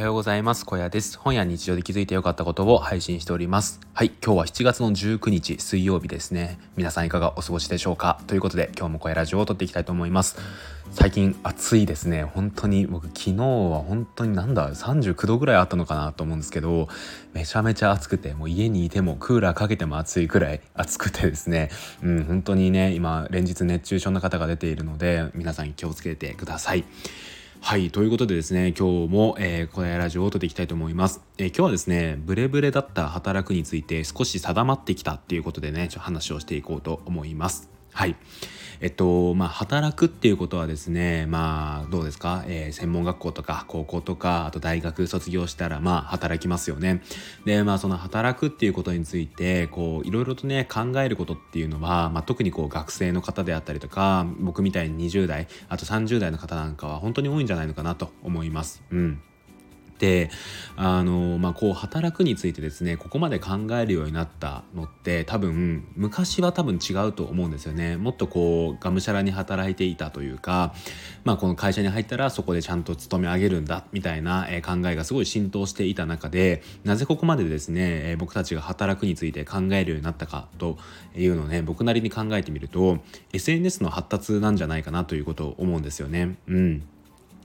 はようございます。小屋です。本や日常で気づいて良かったことを配信しております。はい、今日は7月の19日水曜日ですね。皆さんいかがお過ごしでしょうか？ということで今日も小屋ラジオを撮っていきたいと思います。最近暑いですね。本当に僕昨日は本当になんだ39度ぐらいあったのかなと思うんですけど、めちゃめちゃ暑くて、もう家にいてもクーラーかけても暑いくらい暑くてですね、うん、本当にね、今連日熱中症の方が出ているので、皆さん気をつけてください。はい、ということでですね、今日も、えー、このラジオを撮っていきたいと思います。えー、今日はですね、ブレブレだった働くについて少し定まってきたっていうことでね、ちょっと話をしていこうと思います。はい。えっと、まあ、働くっていうことはですね、まあ、どうですか、えー、専門学校とか高校とか、あと大学卒業したら、まあ、働きますよね。で、まあ、その働くっていうことについて、こう、いろいろとね、考えることっていうのは、まあ、特にこう、学生の方であったりとか、僕みたいに20代、あと30代の方なんかは本当に多いんじゃないのかなと思います。うん。であの、まあ、こう働くについてですねここまで考えるようになったのって多分昔は多分違うと思うんですよねもっとこうがむしゃらに働いていたというか、まあ、この会社に入ったらそこでちゃんと勤め上げるんだみたいな考えがすごい浸透していた中でなぜここまでですね僕たちが働くについて考えるようになったかというのをね僕なりに考えてみると SNS の発達なんじゃないかなということを思うんですよね。うん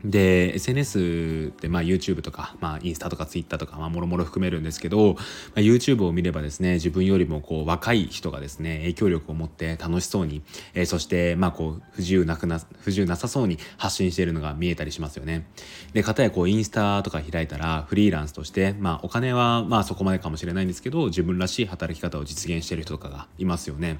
で SNS ってまあ YouTube とか、まあ、インスタとか Twitter とかもろもろ含めるんですけど、まあ、YouTube を見ればですね自分よりもこう若い人がですね影響力を持って楽しそうに、えー、そしてまあこう不自由なくな不自由なさそうに発信しているのが見えたりしますよね。でかたやこうインスタとか開いたらフリーランスとして、まあ、お金はまあそこまでかもしれないんですけど自分らしい働き方を実現している人とかがいますよね。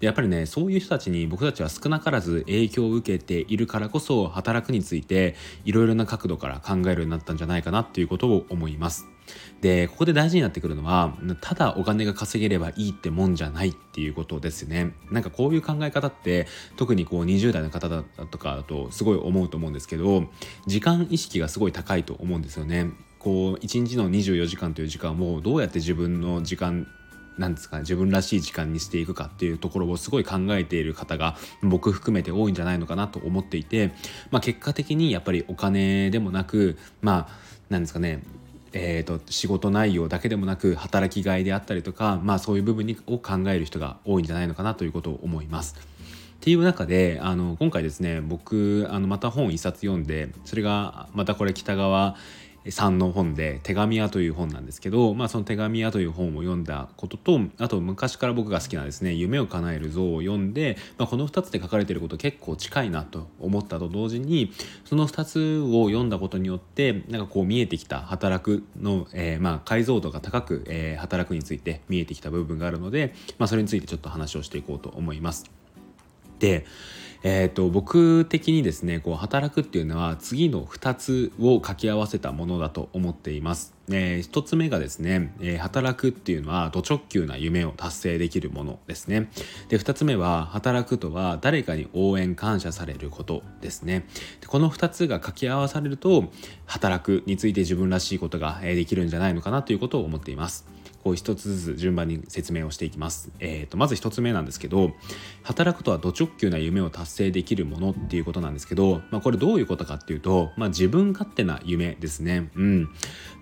でやっぱりねそういう人たちに僕たちは少なからず影響を受けているからこそ働くについていろいろな角度から考えるようになったんじゃないかなっていうことを思います。でここで大事になってくるのはただお金が稼げればいいってもんじゃないっていうことですねなんかこういう考え方って特にこう20代の方だとかだとすごい思うと思うんですけど時間意識がすごい高いと思うんですよねこう1日の24時間という時間をどうやって自分の時間なんですか自分らしい時間にしていくかっていうところをすごい考えている方が僕含めて多いんじゃないのかなと思っていて、まあ、結果的にやっぱりお金でもなくまあなんですかねえーと、仕事内容だけでもなく働きがいであったりとか、まあ、そういう部分を考える人が多いんじゃないのかなということを思います。っていう中であの今回ですね僕あのまた本一冊読んでそれがまたこれ北川さんの本で「手紙屋」という本なんですけど、まあ、その「手紙屋」という本を読んだこととあと昔から僕が好きなですね「夢を叶える像」を読んで、まあ、この2つで書かれていること結構近いなと思ったと同時にその2つを読んだことによってなんかこう見えてきた働くの、えー、まあ解像度が高く、えー、働くについて見えてきた部分があるので、まあ、それについてちょっと話をしていこうと思います。でえーと、僕的にですねこう働くっていうのは次の2つを掛け合わせたものだと思っています。えー、1つ目がですね、えー、働くっていうのはド直球な夢を達成できるものですね。で2つ目は働くとは誰かに応援感謝されることですね。でこの2つが掛け合わされると働くについて自分らしいことができるんじゃないのかなということを思っています。こう一つずつ順番に説明をしていきます。えーと、まず一つ目なんですけど働くとはド直球な夢を達成できるものっていうことなんですけど、まあ、これどういうことかっていうと、まあ、自分勝手な夢ですね。うん、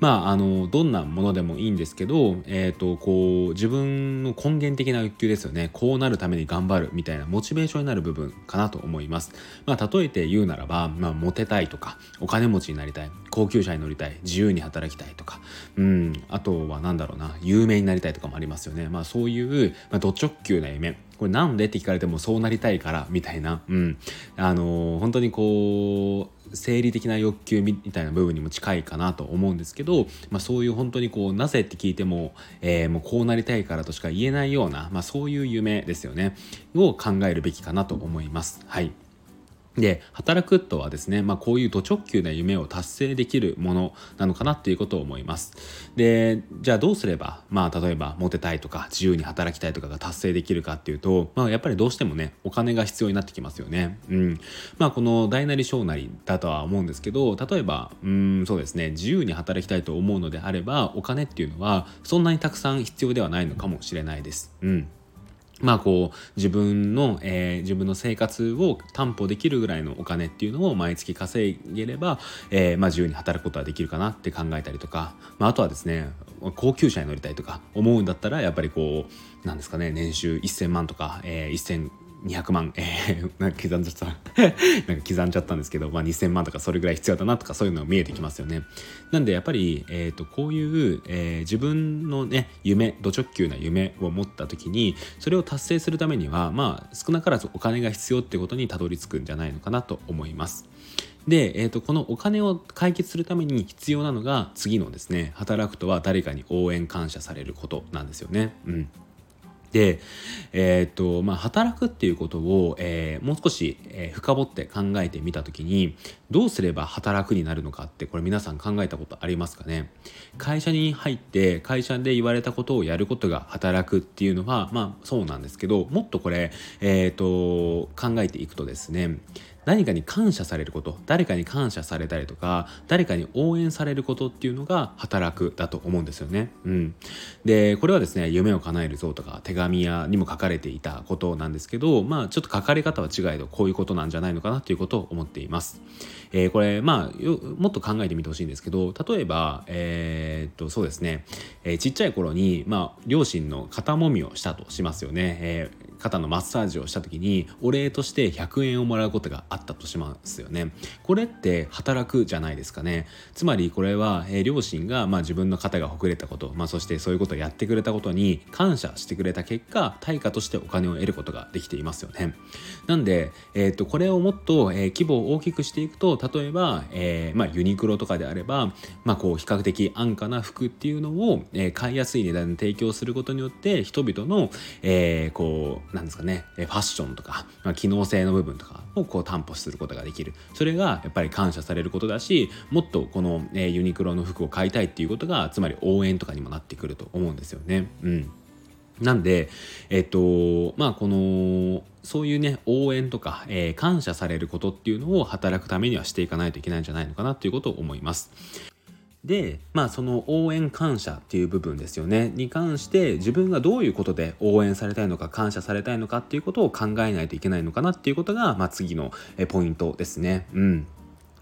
まああのどんなものでもいいんですけど、えーと、こう自分の根源的な欲求ですよねこうなるために頑張るみたいなモチベーションになる部分かなと思います。まあ、例えて言うならば、まあ、モテたいとかお金持ちになりたい高級車に乗りたい自由に働きたいとか、うん、あとは何だろうな有名になりたいとかもありますよね。まあそういう、まあ、ド直球な夢。これなんでって聞かれてもそうなりたいからみたいな、うん。あのー、本当にこう、生理的な欲求みたいな部分にも近いかなと思うんですけど、まあ、そういう本当にこうなぜって聞いても,、えー、もうこうなりたいからとしか言えないような、まあ、そういう夢ですよねを考えるべきかなと思います。はいで働くとはですね、まあ、こういうド直球な夢を達成できるものなのかなっていうことを思います。でじゃあどうすれば、まあ、例えばモテたいとか自由に働きたいとかが達成できるかっていうと、まあ、やっぱりどうしてもねお金が必要になってきますよね。うん。まあこの大なり小なりだとは思うんですけど例えばうんそうですね自由に働きたいと思うのであればお金っていうのはそんなにたくさん必要ではないのかもしれないです。うん。まあこう自分の、えー、自分の生活を担保できるぐらいのお金っていうのを毎月稼げれば、えー、まあ自由に働くことはできるかなって考えたりとか、まあ、あとはですね高級車に乗りたいとか思うんだったらやっぱりこうなんですかね年収1000万とか、えー、1000 200万、えー、なんか刻んじゃった なんか刻んじゃったんですけど、まあ、2000万とかそれぐらい必要だなとかそういうのが見えてきますよね。なんでやっぱり、えーと、こういう、えー、自分のね夢ド直球な夢を持った時にそれを達成するためにはまあ少なからずお金が必要ってことにたどり着くんじゃないのかなと思います。で、えーと、とこのお金を解決するために必要なのが次のですね働くとは誰かに応援感謝されることなんですよね。うんで、えー、っとまあ、働くっていうことを、えー、もう少し、えー、深掘って考えてみた時にどうすれば働くになるのかってこれ皆さん考えたことありますかね？会社に入って会社で言われたことをやることが働くっていうのはまあそうなんですけどもっとこれ、えっと考えていくとですね何かに感謝されること誰かに感謝されたりとか誰かに応援されることっていうのが働くだと思うんですよね。うん、でこれはですね「夢を叶えるぞ」とか手紙やにも書かれていたことなんですけどまあちょっと書かれ方は違えどこういうことなんじゃないのかなということを思っています。えー、これまあもっと考えてみてほしいんですけど例えばえー、っとそうですね、えー、ちっちゃい頃にまあ両親の肩もみをしたとしますよね。えー肩のマッサージをした時にお礼として100円をもらうことがあったとしますよね。これって働くじゃないですかね。つまりこれは、えー、両親が、まあ、自分の肩がほぐれたこと、まあ、そしてそういうことをやってくれたことに感謝してくれた結果対価としてお金を得ることができていますよね。なんで、えー、とこれをもっと、えー、規模を大きくしていくと例えば、えーまあ、ユニクロとかであれば、まあ、こう比較的安価な服っていうのを、えー、買いやすい値段で提供することによって人々の、えー、こうなんですかねファッションとか、まあ、機能性の部分とかをこう担保することができるそれがやっぱり感謝されることだしもっとこの、えユニクロの服を買いたいっていうことがつまり応援とかにもなってくると思うんですよね。うんなんで、えっと、まあ、この、そういうね、応援とか、えー、感謝されることっていうのを働くためにはしていかないといけないんじゃないのかなということを思います。で、まあその応援感謝っていう部分ですよね、に関して自分がどういうことで応援されたいのか感謝されたいのかっていうことを考えないといけないのかなっていうことが、まあ次のポイントですね。うん。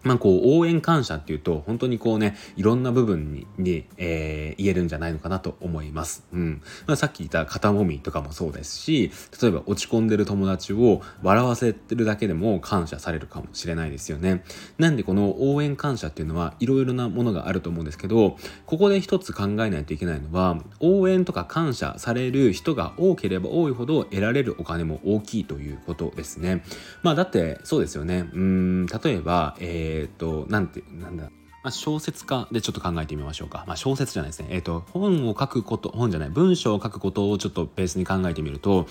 まあこう応援感謝っていうと本当にこうねいろんな部分にに、えー、言えるんじゃないのかなと思います。うんまあ、さっき言った肩もみとかもそうですし例えば落ち込んでる友達を笑わせてるだけでも感謝されるかもしれないですよね。なんでこの応援感謝っていうのはいろいろなものがあると思うんですけどここで一つ考えないといけないのは応援とか感謝される人が多ければ多いほど得られるお金も大きいということですね。まあだってそうですよね。うん例えば、えーえっ、ー、と、なんて、なんだ、まあ、小説家でちょっと考えてみましょうか。まあ、小説じゃないですね。えっ、ー、と、本を書くこと、本じゃない、文章を書くことをちょっとベースに考えてみると、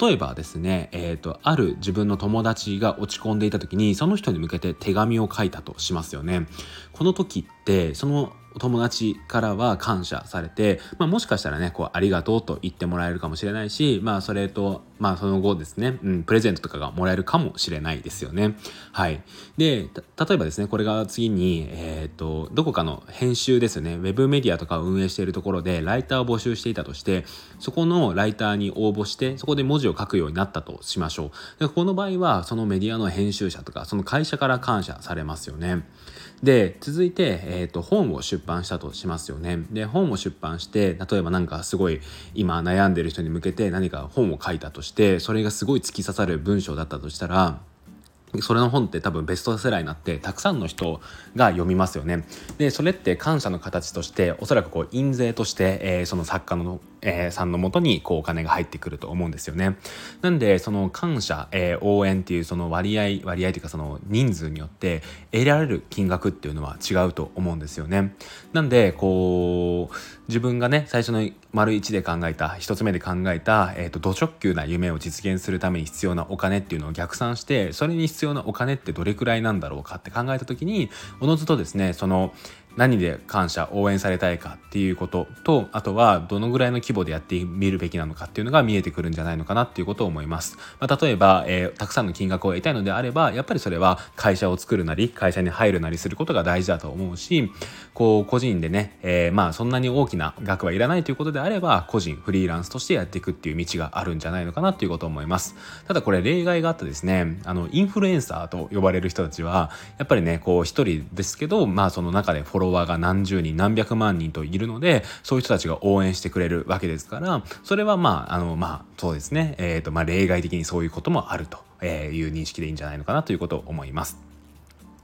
例えばですね、えっ、ー、と、ある自分の友達が落ち込んでいた時に、その人に向けて手紙を書いたとしますよね。この時って、そのお友達からは感謝されて、まあ、もしかしたらねこうありがとうと言ってもらえるかもしれないし、まあ、それと、まあ、その後ですね、うん、プレゼントとかがもらえるかもしれないですよね。はい、で例えばですねこれが次に、えーと、どこかの編集ですよねウェブメディアとかを運営しているところでライターを募集していたとしてそこのライターに応募してそこで文字を書くようになったとしましょう。でこの場合はそのメディアの編集者とかその会社から感謝されますよね。で続いて、えーと、本を出版したとしますよね。で本を出版して例えば何かすごい今悩んでる人に向けて何か本を書いたとしてそれがすごい突き刺さる文章だったとしたらそれの本って多分ベストセラーになってたくさんの人が読みますよね。でそれって感謝の形としておそらくこう印税として、えー、その作家のえー、さんのもとにこうお金が入ってくると思うんですよね。なんでその感謝、えー、応援っていうその割合割合というかその人数によって得られる金額っていうのは違うと思うんですよね。なんでこう自分がね最初の丸1で考えた1つ目で考えた、えーと、と直球な夢を実現するために必要なお金っていうのを逆算してそれに必要なお金ってどれくらいなんだろうかって考えた時におのずとですねその何で感謝応援されたいかっていうこととあとはどのぐらいの規模でやってみるべきなのかっていうのが見えてくるんじゃないのかなっていうことを思います、まあ、例えば、えー、たくさんの金額を得たいのであればやっぱりそれは会社を作るなり会社に入るなりすることが大事だと思うしこう個人でね、えー、まあそんなに大きな額はいらないということであれば個人フリーランスとしてやっていくっていう道があるんじゃないのかなっていうことを思います。ただこれ例外があってですねあのインフルエンサーと呼ばれる人たちはやっぱりねこう一人ですけどまあその中でフォローワーが何十人何百万人といるのでそういう人たちが応援してくれるわけですからそれはまああのまあそうですねえっ、ー、とまあ例外的にそういうこともあるという認識でいいんじゃないのかなということを思います。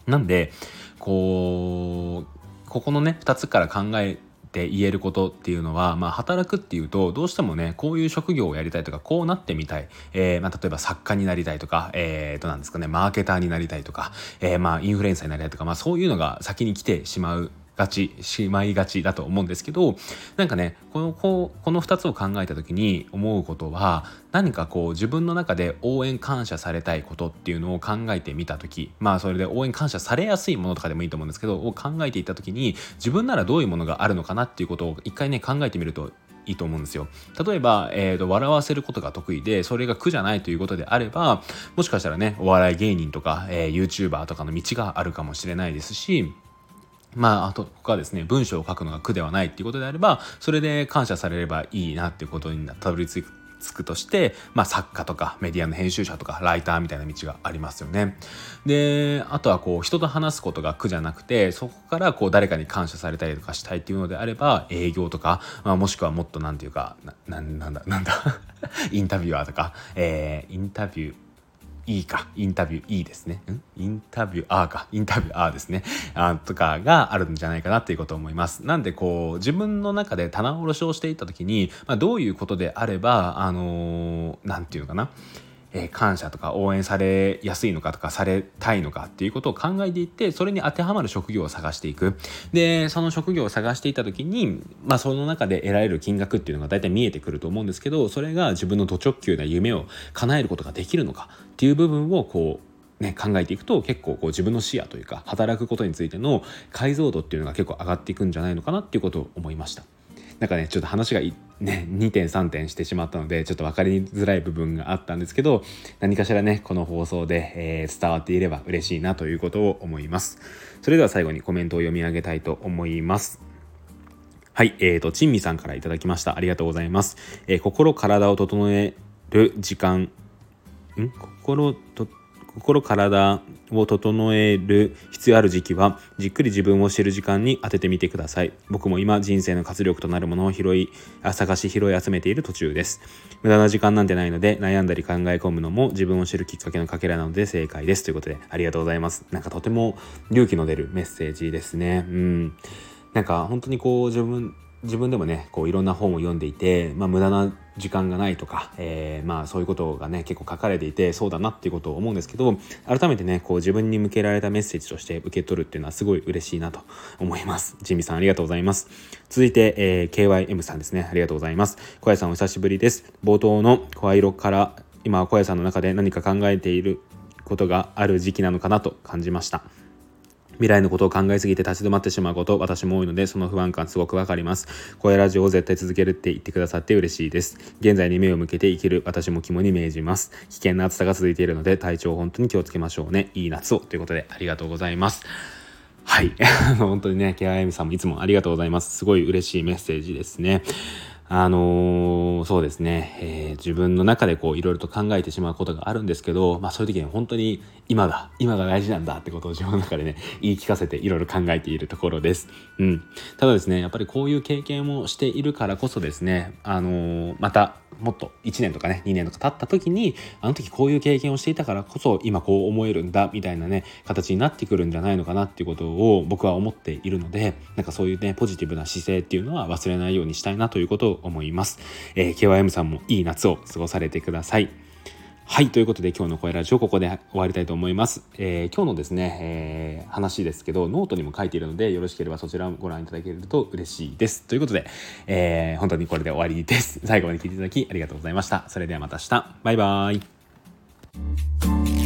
なんでこうここのね2つから考えって言えることっていうのは、まあ、働くっていうとどうしてもねこういう職業をやりたいとかこうなってみたい、えー、まあ、例えば作家になりたいとか、えー、となんですかねマーケターになりたいとか、えー、まあインフルエンサーになりたいとか、まあ、そういうのが先に来てしまうがちしまいがちだと思うんですけどなんかねこのここの2つを考えた時に思うことは何かこう自分の中で応援感謝されたいことっていうのを考えてみた時まあそれで応援感謝されやすいものとかでもいいと思うんですけどを考えていった時に自分ならどういうものがあるのかなっていうことを一回ね考えてみるといいと思うんですよ。例えば、えーと、笑わせることが得意でそれが苦じゃないということであればもしかしたらねお笑い芸人とか、えー、YouTuber とかの道があるかもしれないですしまあ、あと他ですね文章を書くのが苦ではないっていうことであればそれで感謝されればいいなっていうことにたどり着くとして、まあ、作家とかメディアの編集者とかライターみたいな道がありますよね。であとはこう人と話すことが苦じゃなくてそこからこう誰かに感謝されたりとかしたいっていうのであれば営業とか、まあ、もしくはもっと何て言うかななんだなんだ インタビュアーとか、えー、インタビューいいか、インタビューいいですね。ん？インタビューあーか、インタビューあーですね。あとかがあるんじゃないかなっていうことを思います。なんでこう、自分の中で棚卸しをしていった時に、まあ、どういうことであれば、あのー、なんていうのかな。え、感謝とか応援されやすいのかとかされたいのかっていうことを考えていってそれに当てはまる職業を探していくでその職業を探していた時に、まあ、その中で得られる金額っていうのが大体見えてくると思うんですけどそれが自分のド直球な夢を叶えることができるのかっていう部分をこうね、考えていくと結構こう自分の視野というか働くことについての解像度っていうのが結構上がっていくんじゃないのかなっていうことを思いました。なんかねちょっと話がね2点3点してしまったのでちょっと分かりづらい部分があったんですけど何かしらねこの放送で、えー、伝わっていれば嬉しいなということを思いますそれでは最後にコメントを読み上げたいと思いますはい、えーと、ちんみさんからいただきました。ありがとうございます。えー、心、体を整える時間、ん？心と、心体を整える必要ある時期はじっくり自分を知る時間に当ててみてください。僕も今人生の活力となるものを拾い探し拾い集めている途中です。無駄な時間なんてないので悩んだり考え込むのも自分を知るきっかけのかけらなので正解です。ということでありがとうございます。なんかとても勇気の出るメッセージですね。うん。なんか本当にこう自分自分でもねこういろんな本を読んでいて、まあ、無駄な時間がないとか、えー、まあそういうことがね結構書かれていてそうだなっていうことを思うんですけど改めてねこう自分に向けられたメッセージとして受け取るっていうのはすごい嬉しいなと思います。ジミさんありがとうございます。続いて、えー、KYM さんですね。ありがとうございます。小屋さんお久しぶりです。冒頭の声色から今小屋さんの中で何か考えていることがある時期なのかなと感じました。未来のことを考えすぎて立ち止まってしまうこと、私も多いので、その不安感すごくわかります。声ラジオを絶対続けるって言ってくださって嬉しいです。現在に目を向けて生きる私も肝に銘じます。危険な暑さが続いているので、体調本当に気をつけましょうね。いい夏を。ということで、ありがとうございます。はい。本当にね、ケアエミさんもいつもありがとうございます。すごい嬉しいメッセージですね。あのー、そうですね、えー、自分の中でこういろいろと考えてしまうことがあるんですけど、まあそういう時に本当に今だ、今が大事なんだってことを自分の中でね、言い聞かせていろいろ考えているところです。うん。ただですね、やっぱりこういう経験をしているからこそですね、あのー、またもっと1年とかね2年とか経った時にあの時こういう経験をしていたからこそ今こう思えるんだみたいなね形になってくるんじゃないのかなっていうことを僕は思っているのでなんかそういうねポジティブな姿勢っていうのは忘れないようにしたいなということを思います、えー、KYM さんもいい夏を過ごされてください。はい。ということで今日の声ラジオここで終わりたいと思います。えー、今日のですね、えー、話ですけど、ノートにも書いているので、よろしければそちらをご覧いただけると嬉しいです。ということで、えー、本当にこれで終わりです。最後まで聞いていただきありがとうございました。それではまた明日。バイバーイ。